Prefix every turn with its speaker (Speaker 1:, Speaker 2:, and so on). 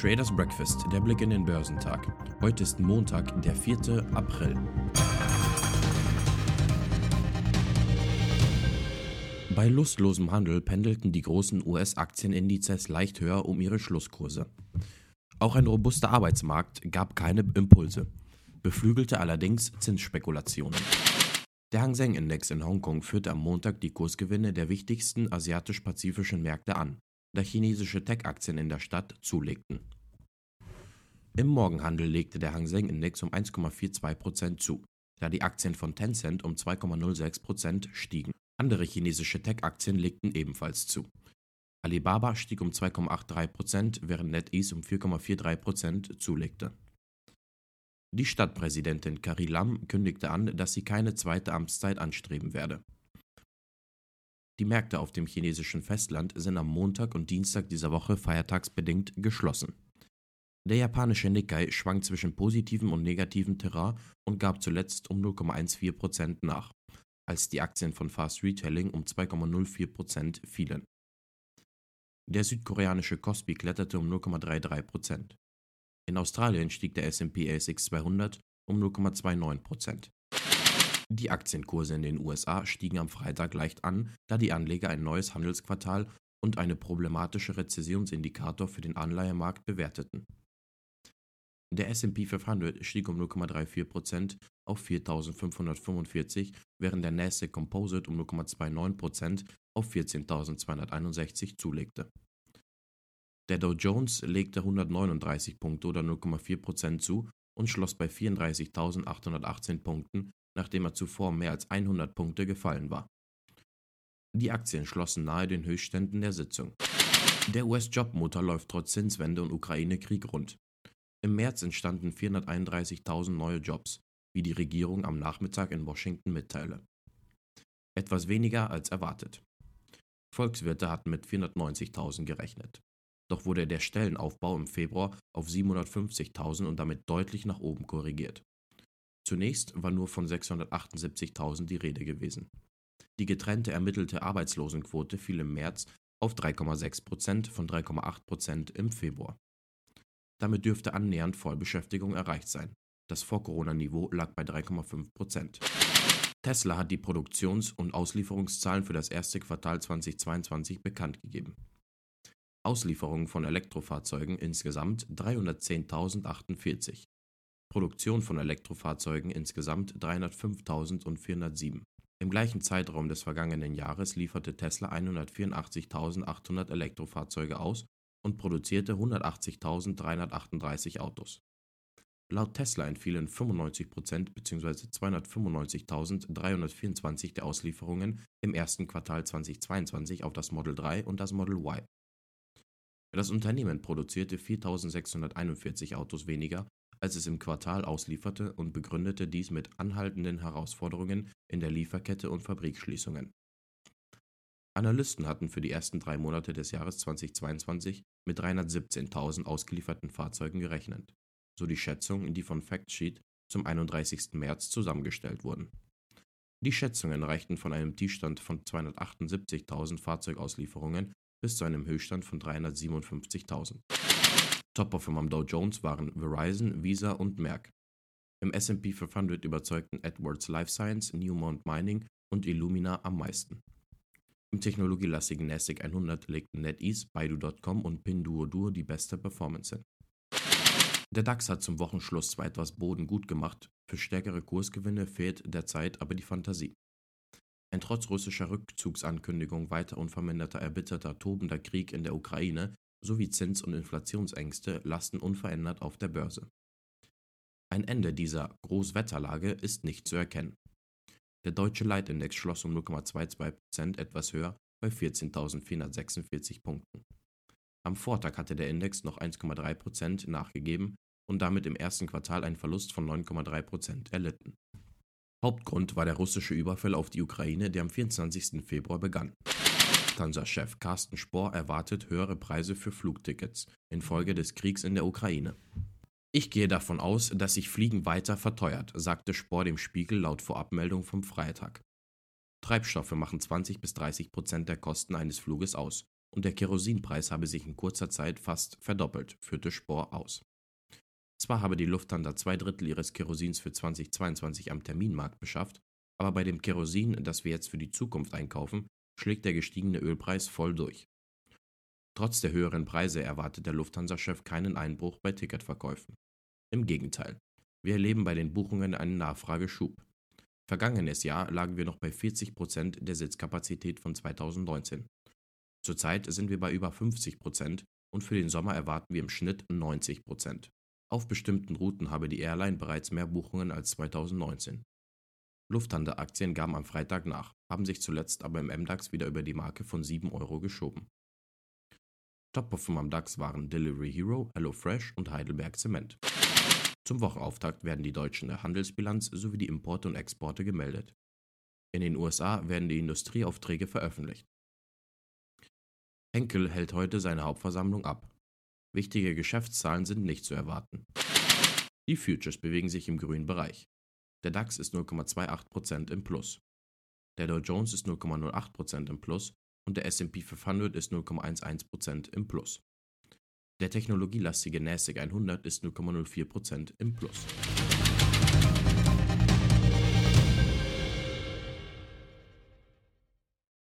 Speaker 1: Traders Breakfast, der Blick in den Börsentag. Heute ist Montag, der 4. April. Bei lustlosem Handel pendelten die großen US-Aktienindizes leicht höher um ihre Schlusskurse. Auch ein robuster Arbeitsmarkt gab keine Impulse, beflügelte allerdings Zinsspekulationen. Der Hang Seng Index in Hongkong führte am Montag die Kursgewinne der wichtigsten asiatisch-pazifischen Märkte an, da chinesische Tech-Aktien in der Stadt zulegten. Im Morgenhandel legte der Hang Seng Index um 1,42% zu, da die Aktien von Tencent um 2,06% stiegen. Andere chinesische Tech-Aktien legten ebenfalls zu. Alibaba stieg um 2,83%, während NetEase um 4,43% zulegte. Die Stadtpräsidentin Carrie Lam kündigte an, dass sie keine zweite Amtszeit anstreben werde. Die Märkte auf dem chinesischen Festland sind am Montag und Dienstag dieser Woche feiertagsbedingt geschlossen. Der japanische Nikkei schwankt zwischen positivem und negativem Terrain und gab zuletzt um 0,14% nach, als die Aktien von Fast Retailing um 2,04% fielen. Der südkoreanische Kospi kletterte um 0,33%. In Australien stieg der S&P ASX 200 um 0,29 Die Aktienkurse in den USA stiegen am Freitag leicht an, da die Anleger ein neues Handelsquartal und eine problematische Rezessionsindikator für den Anleihemarkt bewerteten. Der S&P 500 stieg um 0,34% auf 4.545, während der Nasdaq Composite um 0,29% auf 14.261 zulegte. Der Dow Jones legte 139 Punkte oder 0,4% zu und schloss bei 34.818 Punkten, nachdem er zuvor mehr als 100 Punkte gefallen war. Die Aktien schlossen nahe den Höchstständen der Sitzung. Der US-Jobmotor läuft trotz Zinswende und Ukraine-Krieg rund. Im März entstanden 431.000 neue Jobs, wie die Regierung am Nachmittag in Washington mitteile. Etwas weniger als erwartet. Volkswirte hatten mit 490.000 gerechnet. Doch wurde der Stellenaufbau im Februar auf 750.000 und damit deutlich nach oben korrigiert. Zunächst war nur von 678.000 die Rede gewesen. Die getrennte ermittelte Arbeitslosenquote fiel im März auf 3,6 Prozent von 3,8 Prozent im Februar. Damit dürfte annähernd Vollbeschäftigung erreicht sein. Das Vor-Corona-Niveau lag bei 3,5 Prozent. Tesla hat die Produktions- und Auslieferungszahlen für das erste Quartal 2022 bekannt gegeben. Auslieferungen von Elektrofahrzeugen insgesamt 310.048. Produktion von Elektrofahrzeugen insgesamt 305.407. Im gleichen Zeitraum des vergangenen Jahres lieferte Tesla 184.800 Elektrofahrzeuge aus und produzierte 180.338 Autos. Laut Tesla entfielen 95% bzw. 295.324 der Auslieferungen im ersten Quartal 2022 auf das Model 3 und das Model Y. Das Unternehmen produzierte 4.641 Autos weniger, als es im Quartal auslieferte und begründete dies mit anhaltenden Herausforderungen in der Lieferkette und Fabrikschließungen. Analysten hatten für die ersten drei Monate des Jahres 2022 mit 317.000 ausgelieferten Fahrzeugen gerechnet, so die Schätzungen, die von Factsheet zum 31. März zusammengestellt wurden. Die Schätzungen reichten von einem Tiefstand von 278.000 Fahrzeugauslieferungen bis zu einem Höchststand von 357.000. Top-Performer am Dow Jones waren Verizon, Visa und Merck. Im S&P 500 überzeugten Edwards Life Science, Newmont Mining und Illumina am meisten. Im technologielastigen NASDAQ 100 legten NetEase, Baidu.com und Pinduoduo die beste Performance hin. Der DAX hat zum Wochenschluss zwar etwas Boden gut gemacht, für stärkere Kursgewinne fehlt derzeit aber die Fantasie. Ein trotz russischer Rückzugsankündigung weiter unverminderter erbitterter tobender Krieg in der Ukraine sowie Zins- und Inflationsängste lasten unverändert auf der Börse. Ein Ende dieser Großwetterlage ist nicht zu erkennen. Der deutsche Leitindex schloss um 0,22% etwas höher bei 14.446 Punkten. Am Vortag hatte der Index noch 1,3% nachgegeben und damit im ersten Quartal einen Verlust von 9,3% erlitten. Hauptgrund war der russische Überfall auf die Ukraine, der am 24. Februar begann. Lufthansa-Chef Carsten Spohr erwartet höhere Preise für Flugtickets infolge des Kriegs in der Ukraine. Ich gehe davon aus, dass sich Fliegen weiter verteuert, sagte Spohr dem Spiegel laut Vorabmeldung vom Freitag. Treibstoffe machen 20 bis 30 Prozent der Kosten eines Fluges aus, und der Kerosinpreis habe sich in kurzer Zeit fast verdoppelt, führte Spohr aus. Zwar habe die Lufthansa zwei Drittel ihres Kerosins für 2022 am Terminmarkt beschafft, aber bei dem Kerosin, das wir jetzt für die Zukunft einkaufen, schlägt der gestiegene Ölpreis voll durch. Trotz der höheren Preise erwartet der Lufthansa-Chef keinen Einbruch bei Ticketverkäufen. Im Gegenteil, wir erleben bei den Buchungen einen Nachfrageschub. Vergangenes Jahr lagen wir noch bei 40 Prozent der Sitzkapazität von 2019. Zurzeit sind wir bei über 50 Prozent und für den Sommer erwarten wir im Schnitt 90 Prozent. Auf bestimmten Routen habe die Airline bereits mehr Buchungen als 2019. Lufthansa-Aktien gaben am Freitag nach, haben sich zuletzt aber im MDAX wieder über die Marke von 7 Euro geschoben. Top-Performer am DAX waren Delivery Hero, HelloFresh und Heidelberg Zement. Zum Wochenauftakt werden die deutschen Handelsbilanz sowie die Importe und Exporte gemeldet. In den USA werden die Industrieaufträge veröffentlicht. Henkel hält heute seine Hauptversammlung ab. Wichtige Geschäftszahlen sind nicht zu erwarten. Die Futures bewegen sich im grünen Bereich. Der DAX ist 0,28% im Plus. Der Dow Jones ist 0,08% im Plus und der SP 500 ist 0,11% im Plus. Der technologielastige NASDAQ 100 ist 0,04% im Plus.